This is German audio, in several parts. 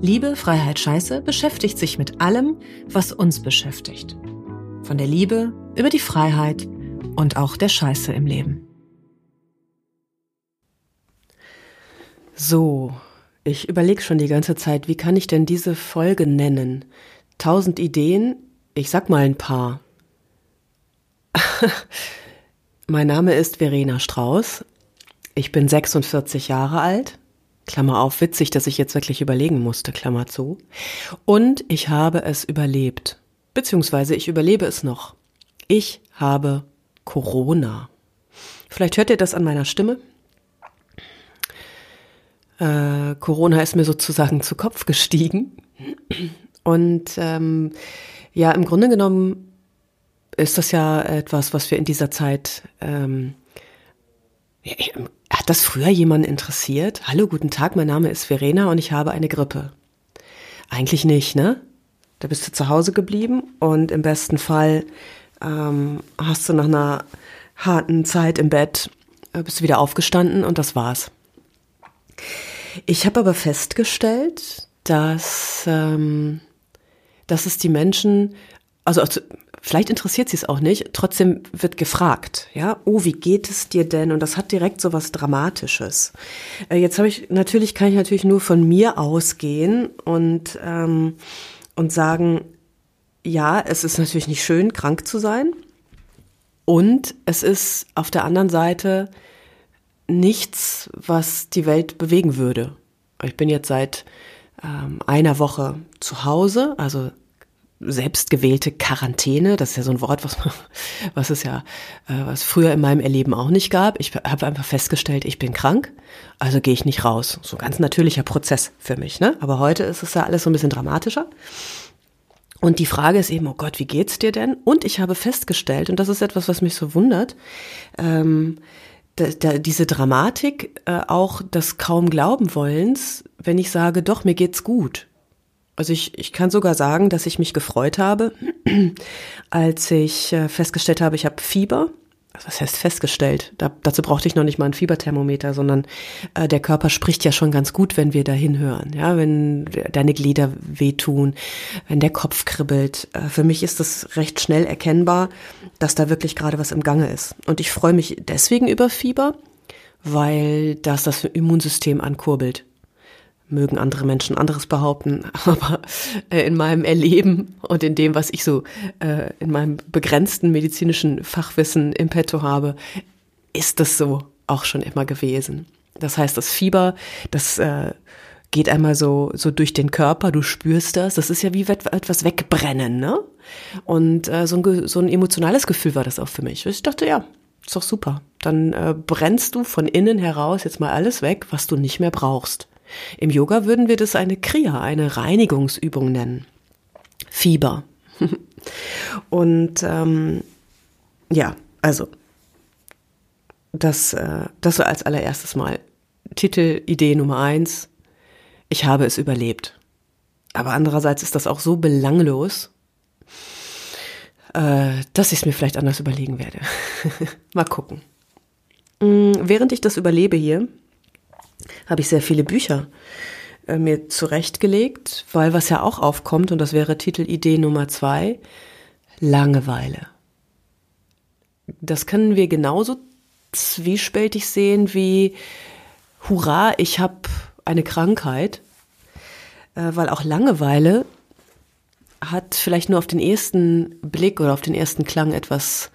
Liebe, Freiheit, Scheiße beschäftigt sich mit allem, was uns beschäftigt. Von der Liebe über die Freiheit und auch der Scheiße im Leben. So, ich überlege schon die ganze Zeit, wie kann ich denn diese Folge nennen? Tausend Ideen, ich sag mal ein paar. Mein Name ist Verena Strauß. Ich bin 46 Jahre alt. Klammer auf, witzig, dass ich jetzt wirklich überlegen musste, Klammer zu. Und ich habe es überlebt. Beziehungsweise ich überlebe es noch. Ich habe Corona. Vielleicht hört ihr das an meiner Stimme. Äh, Corona ist mir sozusagen zu Kopf gestiegen. Und ähm, ja, im Grunde genommen ist das ja etwas, was wir in dieser Zeit. Ähm, hat das früher jemanden interessiert? Hallo, guten Tag, mein Name ist Verena und ich habe eine Grippe. Eigentlich nicht, ne? Da bist du zu Hause geblieben und im besten Fall ähm, hast du nach einer harten Zeit im Bett äh, bist du wieder aufgestanden und das war's. Ich habe aber festgestellt, dass ähm, dass es die Menschen, also Vielleicht interessiert sie es auch nicht, trotzdem wird gefragt, ja, oh, wie geht es dir denn? Und das hat direkt so was Dramatisches. Äh, jetzt habe ich, natürlich kann ich natürlich nur von mir ausgehen und, ähm, und sagen, ja, es ist natürlich nicht schön, krank zu sein. Und es ist auf der anderen Seite nichts, was die Welt bewegen würde. Ich bin jetzt seit ähm, einer Woche zu Hause, also selbstgewählte Quarantäne, das ist ja so ein Wort, was, was es ja, äh, was früher in meinem Erleben auch nicht gab. Ich habe einfach festgestellt, ich bin krank, also gehe ich nicht raus. So ganz natürlicher Prozess für mich, ne? Aber heute ist es ja alles so ein bisschen dramatischer. Und die Frage ist eben, oh Gott, wie geht's dir denn? Und ich habe festgestellt, und das ist etwas, was mich so wundert, ähm, da, da, diese Dramatik äh, auch des kaum glauben wollens, wenn ich sage, doch, mir geht's gut. Also ich, ich kann sogar sagen, dass ich mich gefreut habe, als ich äh, festgestellt habe, ich habe Fieber. Was heißt festgestellt? Da, dazu brauchte ich noch nicht mal ein Fieberthermometer, sondern äh, der Körper spricht ja schon ganz gut, wenn wir da hinhören. Ja, wenn deine Glieder wehtun, wenn der Kopf kribbelt. Äh, für mich ist das recht schnell erkennbar, dass da wirklich gerade was im Gange ist. Und ich freue mich deswegen über Fieber, weil das das Immunsystem ankurbelt mögen andere Menschen anderes behaupten, aber äh, in meinem Erleben und in dem, was ich so äh, in meinem begrenzten medizinischen Fachwissen im Petto habe, ist das so auch schon immer gewesen. Das heißt, das Fieber, das äh, geht einmal so, so durch den Körper, du spürst das, das ist ja wie etwas wegbrennen, ne? Und so, ein, so ein emotionales Gefühl war das auch für mich. Ich dachte, ja, ist doch super. Dann äh, brennst du von innen heraus jetzt mal alles weg, was du nicht mehr brauchst. Im Yoga würden wir das eine Kriya, eine Reinigungsübung nennen. Fieber. Und ähm, ja, also das, äh, das so als allererstes Mal. Titel, Idee Nummer eins. Ich habe es überlebt. Aber andererseits ist das auch so belanglos, äh, dass ich es mir vielleicht anders überlegen werde. Mal gucken. Mm, während ich das überlebe hier, habe ich sehr viele Bücher äh, mir zurechtgelegt, weil was ja auch aufkommt, und das wäre Titelidee Nummer zwei, Langeweile. Das können wir genauso zwiespältig sehen wie Hurra, ich habe eine Krankheit, äh, weil auch Langeweile hat vielleicht nur auf den ersten Blick oder auf den ersten Klang etwas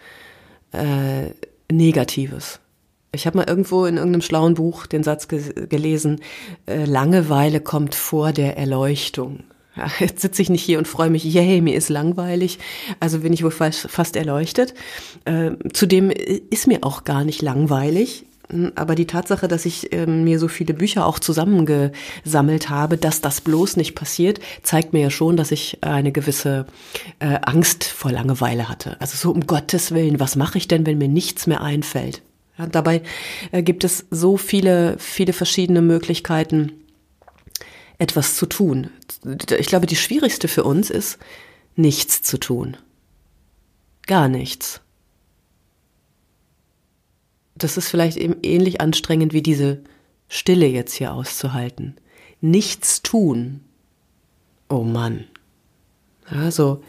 äh, Negatives. Ich habe mal irgendwo in irgendeinem schlauen Buch den Satz ge gelesen, äh, Langeweile kommt vor der Erleuchtung. Ja, jetzt sitze ich nicht hier und freue mich, yay, mir ist langweilig, also bin ich wohl fast, fast erleuchtet. Äh, zudem ist mir auch gar nicht langweilig. Aber die Tatsache, dass ich äh, mir so viele Bücher auch zusammengesammelt habe, dass das bloß nicht passiert, zeigt mir ja schon, dass ich eine gewisse äh, Angst vor Langeweile hatte. Also so um Gottes Willen, was mache ich denn, wenn mir nichts mehr einfällt? Ja, dabei äh, gibt es so viele, viele verschiedene Möglichkeiten, etwas zu tun. Ich glaube, die schwierigste für uns ist, nichts zu tun. Gar nichts. Das ist vielleicht eben ähnlich anstrengend wie diese Stille jetzt hier auszuhalten. Nichts tun. Oh Mann. Also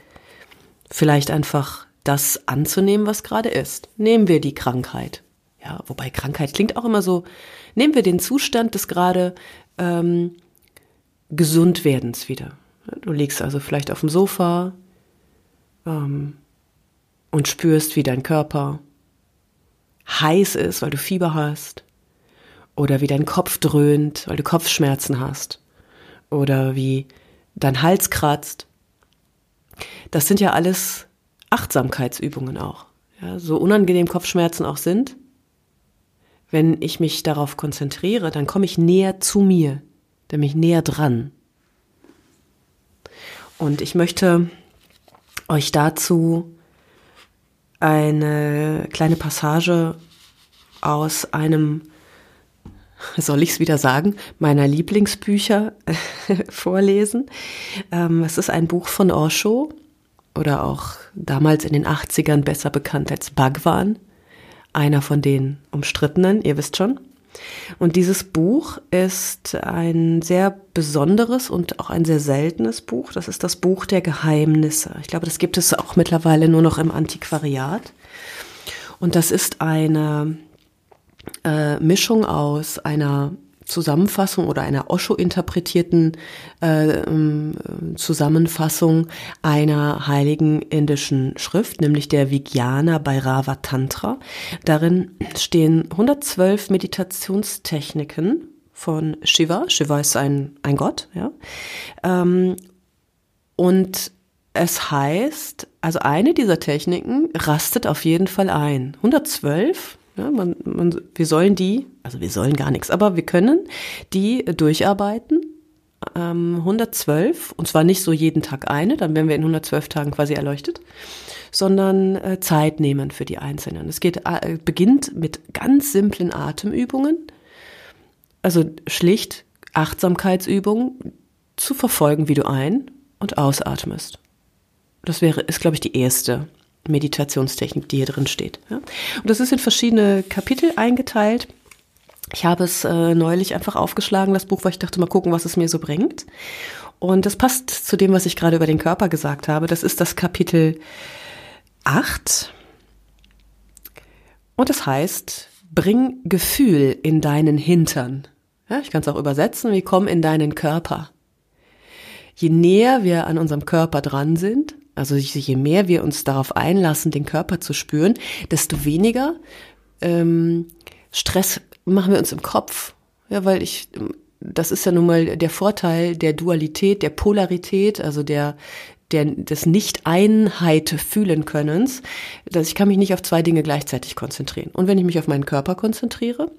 vielleicht einfach das anzunehmen, was gerade ist. Nehmen wir die Krankheit. Ja, wobei Krankheit klingt auch immer so. Nehmen wir den Zustand des gerade ähm, Gesundwerdens wieder. Du liegst also vielleicht auf dem Sofa ähm, und spürst, wie dein Körper heiß ist, weil du Fieber hast. Oder wie dein Kopf dröhnt, weil du Kopfschmerzen hast. Oder wie dein Hals kratzt. Das sind ja alles Achtsamkeitsübungen auch. Ja, so unangenehm Kopfschmerzen auch sind, wenn ich mich darauf konzentriere, dann komme ich näher zu mir, dann bin ich näher dran. Und ich möchte euch dazu eine kleine Passage aus einem, soll ich es wieder sagen, meiner Lieblingsbücher vorlesen. Ähm, es ist ein Buch von Osho oder auch damals in den 80ern besser bekannt als Bhagwan einer von den umstrittenen, ihr wisst schon. Und dieses Buch ist ein sehr besonderes und auch ein sehr seltenes Buch. Das ist das Buch der Geheimnisse. Ich glaube, das gibt es auch mittlerweile nur noch im Antiquariat. Und das ist eine äh, Mischung aus einer Zusammenfassung oder einer Osho-interpretierten äh, ähm, Zusammenfassung einer heiligen indischen Schrift, nämlich der Vijnana Bhairava Tantra. Darin stehen 112 Meditationstechniken von Shiva. Shiva ist ein, ein Gott, ja. Ähm, und es heißt, also eine dieser Techniken rastet auf jeden Fall ein. 112 ja, man, man, wir sollen die, also wir sollen gar nichts, aber wir können die durcharbeiten. Ähm, 112, und zwar nicht so jeden Tag eine, dann werden wir in 112 Tagen quasi erleuchtet, sondern äh, Zeit nehmen für die Einzelnen. Es geht, äh, beginnt mit ganz simplen Atemübungen, also schlicht Achtsamkeitsübungen zu verfolgen, wie du ein- und ausatmest. Das wäre, ist, glaube ich, die erste Meditationstechnik, die hier drin steht. Ja? Und das ist in verschiedene Kapitel eingeteilt. Ich habe es äh, neulich einfach aufgeschlagen, das Buch, weil ich dachte, mal gucken, was es mir so bringt. Und das passt zu dem, was ich gerade über den Körper gesagt habe. Das ist das Kapitel 8. Und das heißt, bring Gefühl in deinen Hintern. Ja, ich kann es auch übersetzen, wie komm in deinen Körper. Je näher wir an unserem Körper dran sind, also je mehr wir uns darauf einlassen, den Körper zu spüren, desto weniger ähm, Stress machen wir uns im Kopf. Ja, weil ich, das ist ja nun mal der Vorteil der Dualität, der Polarität, also der, der, des Nicht-Einheit fühlen Könnens, dass ich kann mich nicht auf zwei Dinge gleichzeitig konzentrieren. Und wenn ich mich auf meinen Körper konzentriere,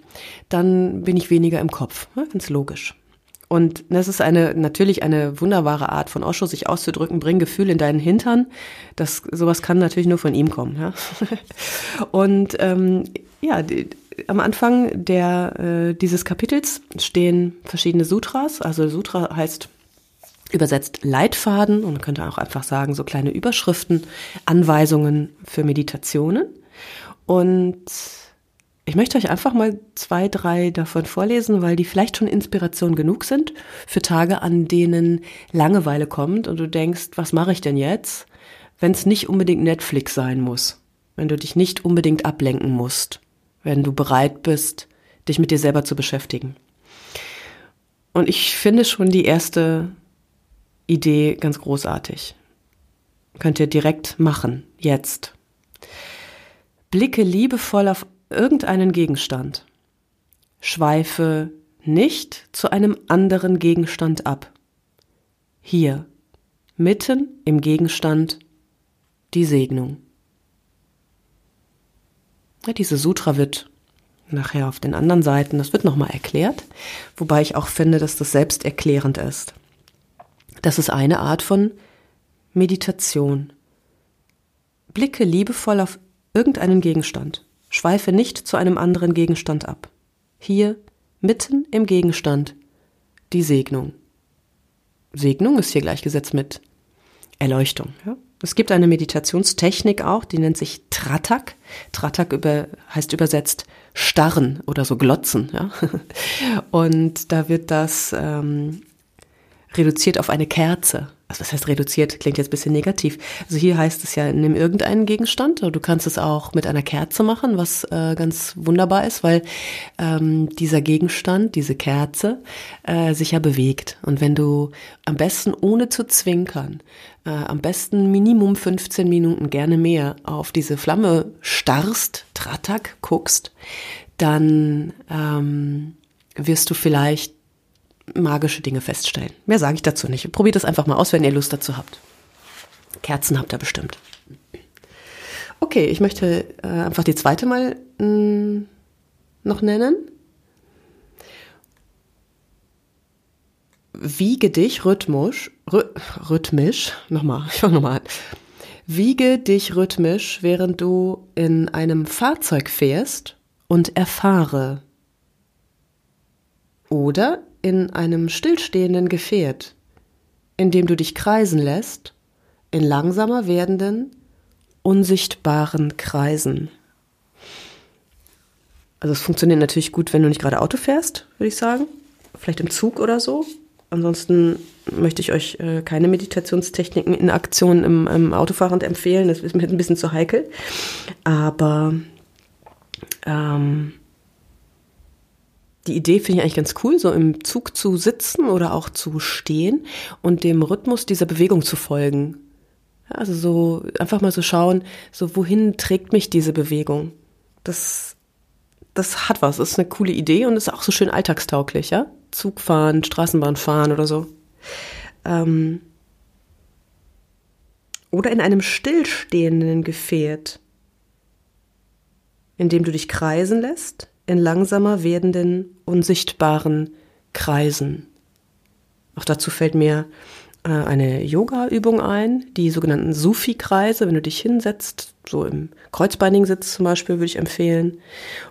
dann bin ich weniger im Kopf. Ja, ganz logisch. Und das ist eine, natürlich eine wunderbare Art von Osho, sich auszudrücken, bring Gefühl in deinen Hintern. Das, sowas kann natürlich nur von ihm kommen, ja. Und, ähm, ja, die, am Anfang der, äh, dieses Kapitels stehen verschiedene Sutras. Also Sutra heißt übersetzt Leitfaden und man könnte auch einfach sagen, so kleine Überschriften, Anweisungen für Meditationen. Und ich möchte euch einfach mal zwei, drei davon vorlesen, weil die vielleicht schon Inspiration genug sind für Tage, an denen Langeweile kommt und du denkst, was mache ich denn jetzt, wenn es nicht unbedingt Netflix sein muss, wenn du dich nicht unbedingt ablenken musst, wenn du bereit bist, dich mit dir selber zu beschäftigen. Und ich finde schon die erste Idee ganz großartig. Könnt ihr direkt machen, jetzt. Blicke liebevoll auf irgendeinen Gegenstand. Schweife nicht zu einem anderen Gegenstand ab. Hier, mitten im Gegenstand, die Segnung. Ja, diese Sutra wird nachher auf den anderen Seiten. Das wird nochmal erklärt, wobei ich auch finde, dass das selbsterklärend ist. Das ist eine Art von Meditation. Blicke liebevoll auf irgendeinen Gegenstand. Schweife nicht zu einem anderen Gegenstand ab. Hier, mitten im Gegenstand, die Segnung. Segnung ist hier gleichgesetzt mit Erleuchtung. Ja? Es gibt eine Meditationstechnik auch, die nennt sich Tratak. Tratak über, heißt übersetzt starren oder so glotzen. Ja? Und da wird das ähm, reduziert auf eine Kerze also was heißt reduziert, klingt jetzt ein bisschen negativ. Also hier heißt es ja, nimm irgendeinen Gegenstand. Du kannst es auch mit einer Kerze machen, was äh, ganz wunderbar ist, weil ähm, dieser Gegenstand, diese Kerze, äh, sich ja bewegt. Und wenn du am besten ohne zu zwinkern, äh, am besten Minimum 15 Minuten, gerne mehr, auf diese Flamme starrst, Tratak guckst, dann ähm, wirst du vielleicht magische Dinge feststellen. Mehr sage ich dazu nicht. Probiert das einfach mal aus, wenn ihr Lust dazu habt. Kerzen habt ihr bestimmt. Okay, ich möchte äh, einfach die zweite mal mh, mm, noch nennen. Wiege dich rhythmisch, rhy rhythmisch, nochmal, ich fange nochmal an. Wiege dich rhythmisch, während du in einem Fahrzeug fährst und erfahre. Oder in einem stillstehenden Gefährt, in dem du dich kreisen lässt, in langsamer werdenden, unsichtbaren Kreisen. Also es funktioniert natürlich gut, wenn du nicht gerade Auto fährst, würde ich sagen. Vielleicht im Zug oder so. Ansonsten möchte ich euch äh, keine Meditationstechniken in Aktion im, im Autofahrend empfehlen. Das ist mir ein bisschen zu heikel. Aber ähm, die Idee finde ich eigentlich ganz cool, so im Zug zu sitzen oder auch zu stehen und dem Rhythmus dieser Bewegung zu folgen. Also so einfach mal so schauen, so wohin trägt mich diese Bewegung? Das, das hat was, ist eine coole Idee und ist auch so schön alltagstauglich, ja? Zug fahren, Straßenbahn fahren oder so. Ähm, oder in einem stillstehenden Gefährt, in dem du dich kreisen lässt, in langsamer werdenden, unsichtbaren Kreisen. Auch dazu fällt mir äh, eine Yoga-Übung ein, die sogenannten Sufi-Kreise, wenn du dich hinsetzt, so im kreuzbeinigen Sitz zum Beispiel, würde ich empfehlen,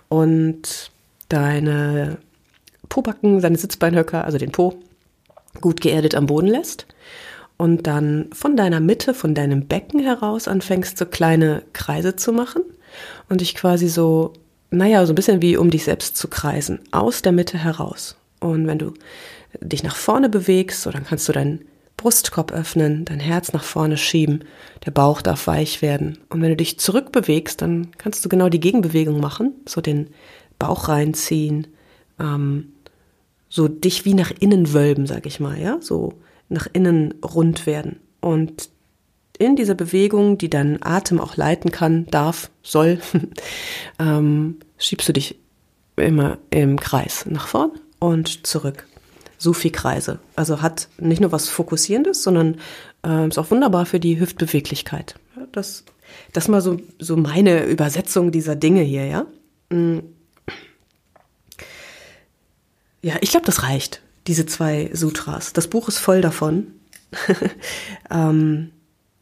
und deine Pobacken, deine Sitzbeinhöcker, also den Po, gut geerdet am Boden lässt und dann von deiner Mitte, von deinem Becken heraus anfängst, so kleine Kreise zu machen und dich quasi so naja, so ein bisschen wie um dich selbst zu kreisen, aus der Mitte heraus. Und wenn du dich nach vorne bewegst, so dann kannst du deinen Brustkorb öffnen, dein Herz nach vorne schieben, der Bauch darf weich werden. Und wenn du dich zurückbewegst, dann kannst du genau die Gegenbewegung machen, so den Bauch reinziehen, ähm, so dich wie nach innen wölben, sag ich mal, ja, so nach innen rund werden. Und in dieser Bewegung, die deinen Atem auch leiten kann, darf, soll, ähm, schiebst du dich immer im Kreis nach vorn und zurück. Sufi-Kreise. Also hat nicht nur was Fokussierendes, sondern äh, ist auch wunderbar für die Hüftbeweglichkeit. Ja, das, das mal so, so meine Übersetzung dieser Dinge hier, ja. Mm. Ja, ich glaube, das reicht, diese zwei Sutras. Das Buch ist voll davon. ähm,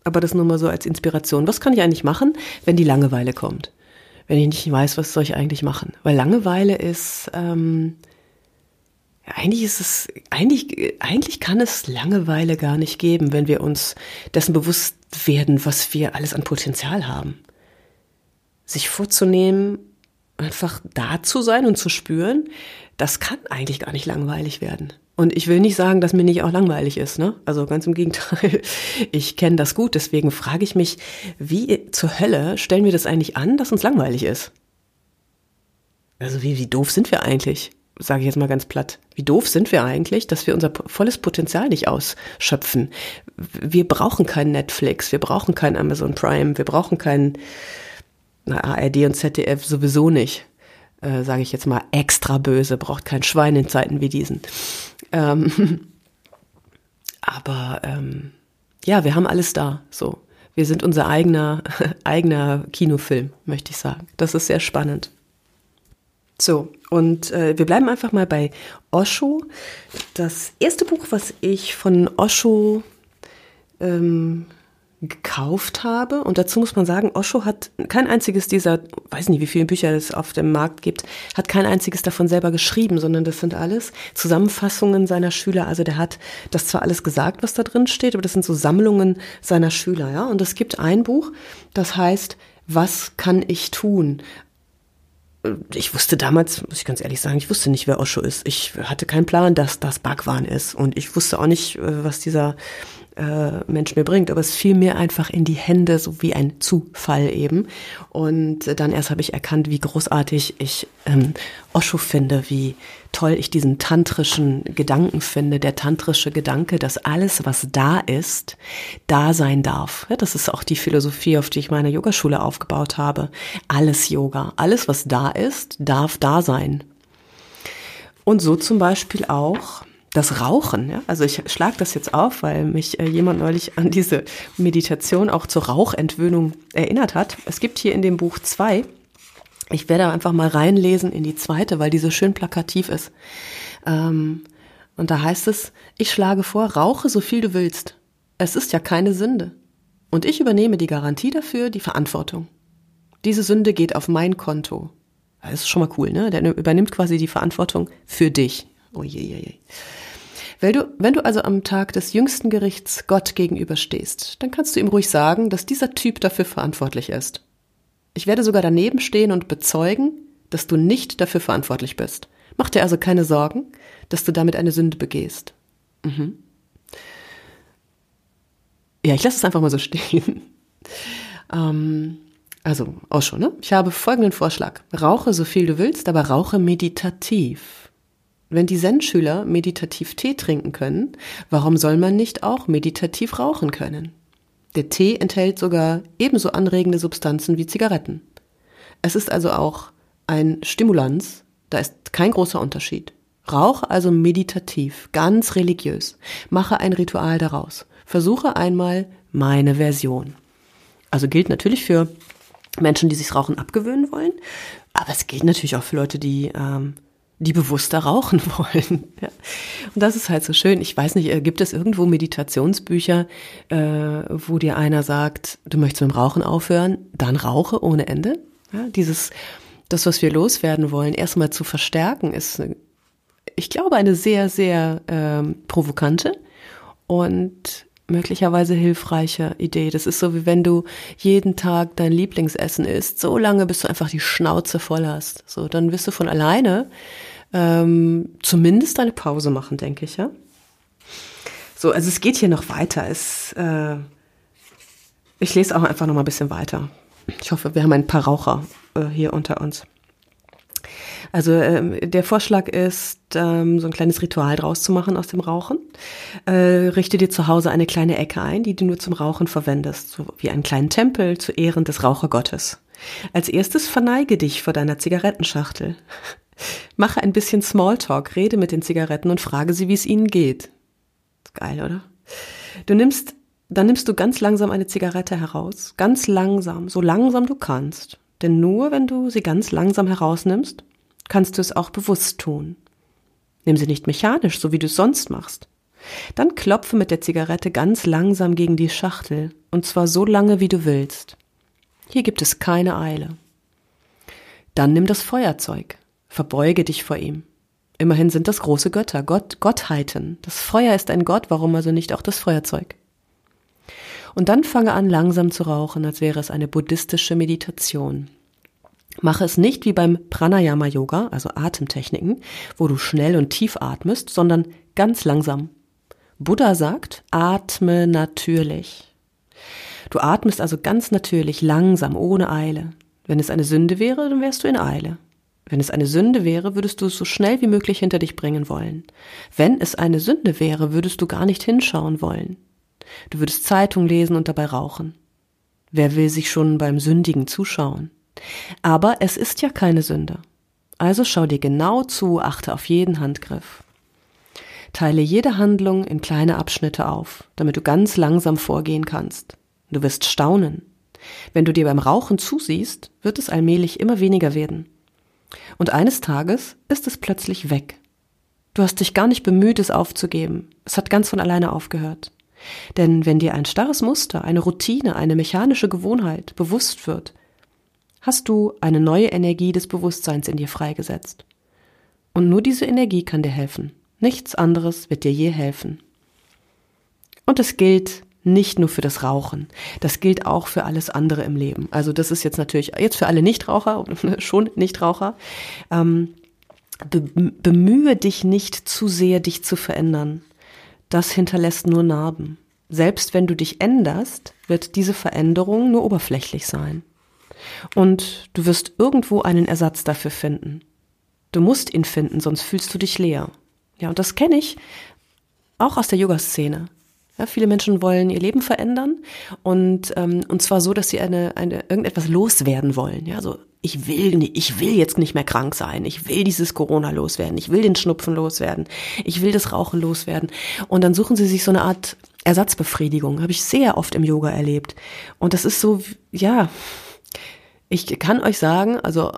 aber das nur mal so als Inspiration. Was kann ich eigentlich machen, wenn die Langeweile kommt? Wenn ich nicht weiß, was soll ich eigentlich machen? Weil Langeweile ist, ähm, eigentlich ist es, eigentlich, eigentlich kann es Langeweile gar nicht geben, wenn wir uns dessen bewusst werden, was wir alles an Potenzial haben. Sich vorzunehmen, einfach da zu sein und zu spüren, das kann eigentlich gar nicht langweilig werden. Und ich will nicht sagen, dass mir nicht auch langweilig ist, ne? Also ganz im Gegenteil. Ich kenne das gut, deswegen frage ich mich, wie zur Hölle stellen wir das eigentlich an, dass uns langweilig ist? Also wie, wie doof sind wir eigentlich? Sage ich jetzt mal ganz platt. Wie doof sind wir eigentlich, dass wir unser volles Potenzial nicht ausschöpfen? Wir brauchen kein Netflix, wir brauchen kein Amazon Prime, wir brauchen kein ARD und ZDF sowieso nicht. Äh, Sage ich jetzt mal extra böse, braucht kein Schwein in Zeiten wie diesen. Ähm, aber ähm, ja, wir haben alles da. So, wir sind unser eigener eigener Kinofilm, möchte ich sagen. Das ist sehr spannend. So, und äh, wir bleiben einfach mal bei Osho. Das erste Buch, was ich von Osho ähm, gekauft habe. Und dazu muss man sagen, Osho hat kein einziges dieser, weiß nicht, wie viele Bücher es auf dem Markt gibt, hat kein einziges davon selber geschrieben, sondern das sind alles Zusammenfassungen seiner Schüler. Also der hat das zwar alles gesagt, was da drin steht, aber das sind so Sammlungen seiner Schüler, ja. Und es gibt ein Buch, das heißt, was kann ich tun? ich wusste damals, muss ich ganz ehrlich sagen, ich wusste nicht, wer Osho ist. Ich hatte keinen Plan, dass das Bhagwan ist. Und ich wusste auch nicht, äh, was dieser äh, Mensch mir bringt, aber es fiel mir einfach in die Hände, so wie ein Zufall eben. Und dann erst habe ich erkannt, wie großartig ich ähm, Osho finde, wie toll ich diesen tantrischen Gedanken finde, der tantrische Gedanke, dass alles, was da ist, da sein darf. Ja, das ist auch die Philosophie, auf die ich meine Yogaschule aufgebaut habe. Alles Yoga, alles, was da ist, darf da sein. Und so zum Beispiel auch das Rauchen, ja, also ich schlage das jetzt auf, weil mich äh, jemand neulich an diese Meditation auch zur Rauchentwöhnung erinnert hat. Es gibt hier in dem Buch zwei. Ich werde einfach mal reinlesen in die zweite, weil die so schön plakativ ist. Ähm, und da heißt es, ich schlage vor, rauche so viel du willst. Es ist ja keine Sünde. Und ich übernehme die Garantie dafür, die Verantwortung. Diese Sünde geht auf mein Konto. Das ist schon mal cool, ne? Der übernimmt quasi die Verantwortung für dich. Oh je, je, je. Wenn du, wenn du also am Tag des jüngsten Gerichts Gott gegenüberstehst, dann kannst du ihm ruhig sagen, dass dieser Typ dafür verantwortlich ist. Ich werde sogar daneben stehen und bezeugen, dass du nicht dafür verantwortlich bist. Mach dir also keine Sorgen, dass du damit eine Sünde begehst. Mhm. Ja, ich lasse es einfach mal so stehen. ähm, also, auch schon, ne? Ich habe folgenden Vorschlag. Rauche so viel du willst, aber rauche meditativ. Wenn die Zen-Schüler meditativ Tee trinken können, warum soll man nicht auch meditativ rauchen können? Der Tee enthält sogar ebenso anregende Substanzen wie Zigaretten. Es ist also auch ein Stimulanz, da ist kein großer Unterschied. Rauche also meditativ, ganz religiös. Mache ein Ritual daraus. Versuche einmal meine Version. Also gilt natürlich für Menschen, die sich Rauchen abgewöhnen wollen, aber es gilt natürlich auch für Leute, die ähm, die bewusster rauchen wollen. Ja. Und das ist halt so schön. Ich weiß nicht, äh, gibt es irgendwo Meditationsbücher, äh, wo dir einer sagt, du möchtest mit dem Rauchen aufhören, dann rauche ohne Ende? Ja, dieses, das, was wir loswerden wollen, erstmal zu verstärken, ist, ich glaube, eine sehr, sehr ähm, provokante und möglicherweise hilfreiche Idee. Das ist so, wie wenn du jeden Tag dein Lieblingsessen isst, so lange, bis du einfach die Schnauze voll hast. So, dann wirst du von alleine ähm, zumindest eine Pause machen, denke ich, ja. So, also es geht hier noch weiter. Es, äh, ich lese auch einfach noch mal ein bisschen weiter. Ich hoffe, wir haben ein paar Raucher äh, hier unter uns. Also ähm, der Vorschlag ist, ähm, so ein kleines Ritual draus zu machen aus dem Rauchen. Äh, richte dir zu Hause eine kleine Ecke ein, die du nur zum Rauchen verwendest, so wie einen kleinen Tempel zu Ehren des Rauchergottes. Als erstes verneige dich vor deiner Zigarettenschachtel. Mache ein bisschen Smalltalk, rede mit den Zigaretten und frage sie, wie es ihnen geht. Geil, oder? Du nimmst, dann nimmst du ganz langsam eine Zigarette heraus. Ganz langsam, so langsam du kannst. Denn nur wenn du sie ganz langsam herausnimmst, kannst du es auch bewusst tun. Nimm sie nicht mechanisch, so wie du es sonst machst. Dann klopfe mit der Zigarette ganz langsam gegen die Schachtel, und zwar so lange, wie du willst. Hier gibt es keine Eile. Dann nimm das Feuerzeug. Verbeuge dich vor ihm. Immerhin sind das große Götter, Gott, Gottheiten. Das Feuer ist ein Gott, warum also nicht auch das Feuerzeug? Und dann fange an, langsam zu rauchen, als wäre es eine buddhistische Meditation. Mache es nicht wie beim Pranayama Yoga, also Atemtechniken, wo du schnell und tief atmest, sondern ganz langsam. Buddha sagt, atme natürlich. Du atmest also ganz natürlich, langsam, ohne Eile. Wenn es eine Sünde wäre, dann wärst du in Eile. Wenn es eine Sünde wäre, würdest du es so schnell wie möglich hinter dich bringen wollen. Wenn es eine Sünde wäre, würdest du gar nicht hinschauen wollen. Du würdest Zeitung lesen und dabei rauchen. Wer will sich schon beim Sündigen zuschauen? Aber es ist ja keine Sünde. Also schau dir genau zu, achte auf jeden Handgriff. Teile jede Handlung in kleine Abschnitte auf, damit du ganz langsam vorgehen kannst. Du wirst staunen. Wenn du dir beim Rauchen zusiehst, wird es allmählich immer weniger werden. Und eines Tages ist es plötzlich weg. Du hast dich gar nicht bemüht, es aufzugeben. Es hat ganz von alleine aufgehört. Denn wenn dir ein starres Muster, eine Routine, eine mechanische Gewohnheit bewusst wird, hast du eine neue Energie des Bewusstseins in dir freigesetzt. Und nur diese Energie kann dir helfen. Nichts anderes wird dir je helfen. Und es gilt nicht nur für das Rauchen. Das gilt auch für alles andere im Leben. Also das ist jetzt natürlich jetzt für alle Nichtraucher, schon Nichtraucher. Ähm, be bemühe dich nicht zu sehr, dich zu verändern. Das hinterlässt nur Narben. Selbst wenn du dich änderst, wird diese Veränderung nur oberflächlich sein. Und du wirst irgendwo einen Ersatz dafür finden. Du musst ihn finden, sonst fühlst du dich leer. Ja, und das kenne ich auch aus der Yoga-Szene. Ja, viele Menschen wollen ihr Leben verändern und ähm, und zwar so, dass sie eine eine irgendetwas loswerden wollen. Ja, so ich will ich will jetzt nicht mehr krank sein. Ich will dieses Corona loswerden. Ich will den Schnupfen loswerden. Ich will das Rauchen loswerden. Und dann suchen sie sich so eine Art Ersatzbefriedigung. Habe ich sehr oft im Yoga erlebt. Und das ist so, ja, ich kann euch sagen, also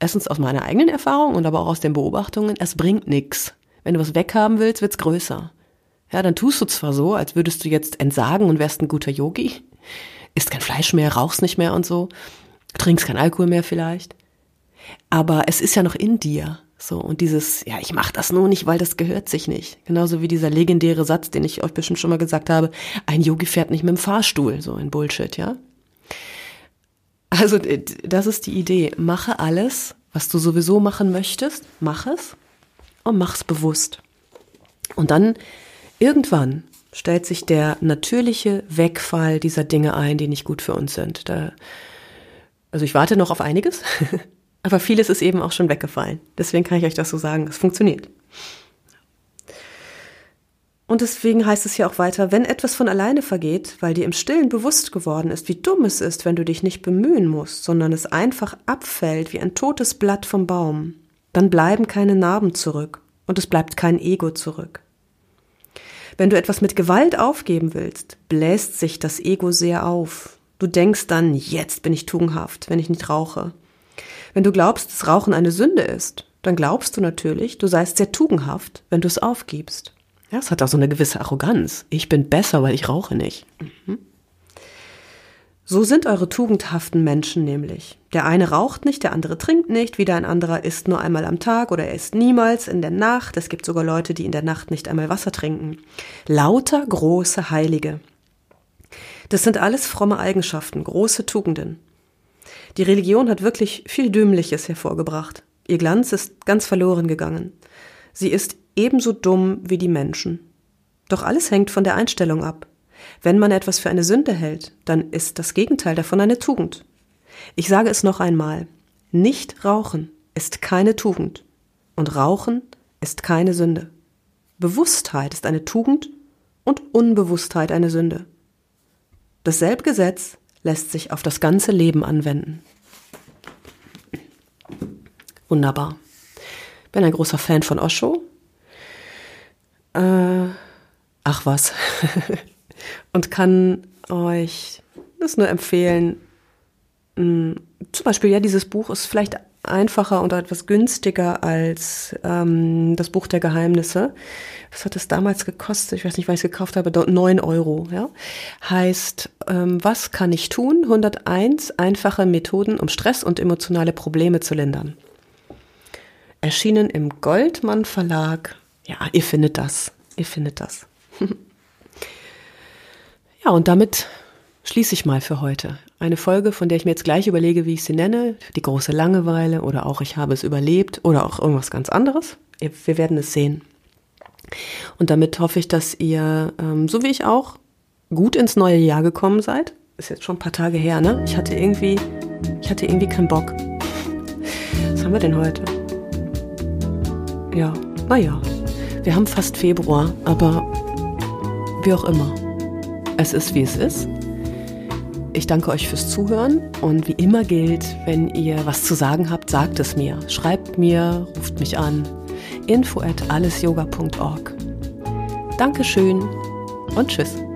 erstens aus meiner eigenen Erfahrung und aber auch aus den Beobachtungen, es bringt nichts. Wenn du was weghaben willst, wird's größer. Ja, dann tust du zwar so, als würdest du jetzt entsagen und wärst ein guter Yogi, isst kein Fleisch mehr, rauchst nicht mehr und so, trinkst kein Alkohol mehr vielleicht, aber es ist ja noch in dir. So, und dieses, ja, ich mach das nur nicht, weil das gehört sich nicht. Genauso wie dieser legendäre Satz, den ich euch bestimmt schon mal gesagt habe, ein Yogi fährt nicht mit dem Fahrstuhl, so ein Bullshit, ja. Also, das ist die Idee. Mache alles, was du sowieso machen möchtest, mach es und mach's bewusst. Und dann Irgendwann stellt sich der natürliche Wegfall dieser Dinge ein, die nicht gut für uns sind. Da, also ich warte noch auf einiges, aber vieles ist eben auch schon weggefallen. Deswegen kann ich euch das so sagen, es funktioniert. Und deswegen heißt es ja auch weiter, wenn etwas von alleine vergeht, weil dir im Stillen bewusst geworden ist, wie dumm es ist, wenn du dich nicht bemühen musst, sondern es einfach abfällt wie ein totes Blatt vom Baum, dann bleiben keine Narben zurück und es bleibt kein Ego zurück. Wenn du etwas mit Gewalt aufgeben willst, bläst sich das Ego sehr auf. Du denkst dann, jetzt bin ich tugendhaft, wenn ich nicht rauche. Wenn du glaubst, dass Rauchen eine Sünde ist, dann glaubst du natürlich, du seist sehr tugendhaft, wenn du es aufgibst. Ja, es hat auch so eine gewisse Arroganz. Ich bin besser, weil ich rauche nicht. Mhm. So sind eure tugendhaften Menschen nämlich. Der eine raucht nicht, der andere trinkt nicht, wieder ein anderer isst nur einmal am Tag oder er isst niemals in der Nacht. Es gibt sogar Leute, die in der Nacht nicht einmal Wasser trinken. Lauter große Heilige. Das sind alles fromme Eigenschaften, große Tugenden. Die Religion hat wirklich viel Dümmliches hervorgebracht. Ihr Glanz ist ganz verloren gegangen. Sie ist ebenso dumm wie die Menschen. Doch alles hängt von der Einstellung ab. Wenn man etwas für eine Sünde hält, dann ist das Gegenteil davon eine Tugend. Ich sage es noch einmal. Nicht rauchen ist keine Tugend und Rauchen ist keine Sünde. Bewusstheit ist eine Tugend und Unbewusstheit eine Sünde. Dasselbe Gesetz lässt sich auf das ganze Leben anwenden. Wunderbar. Bin ein großer Fan von Osho. Äh, ach was. und kann euch das nur empfehlen. Hm, zum Beispiel, ja, dieses Buch ist vielleicht einfacher und etwas günstiger als ähm, das Buch der Geheimnisse. Was hat es damals gekostet? Ich weiß nicht, weil ich es gekauft habe. 9 Euro. Ja? Heißt, ähm, was kann ich tun? 101 einfache Methoden, um Stress und emotionale Probleme zu lindern. Erschienen im Goldmann Verlag. Ja, ihr findet das. Ihr findet das. Ja, und damit schließe ich mal für heute. Eine Folge, von der ich mir jetzt gleich überlege, wie ich sie nenne. Die große Langeweile oder auch ich habe es überlebt oder auch irgendwas ganz anderes. Wir werden es sehen. Und damit hoffe ich, dass ihr, ähm, so wie ich auch, gut ins neue Jahr gekommen seid. Ist jetzt schon ein paar Tage her, ne? Ich hatte irgendwie, ich hatte irgendwie keinen Bock. Was haben wir denn heute? Ja, naja. Wir haben fast Februar, aber wie auch immer. Es ist, wie es ist. Ich danke euch fürs Zuhören und wie immer gilt, wenn ihr was zu sagen habt, sagt es mir. Schreibt mir, ruft mich an. info at allesyoga.org. Dankeschön und tschüss.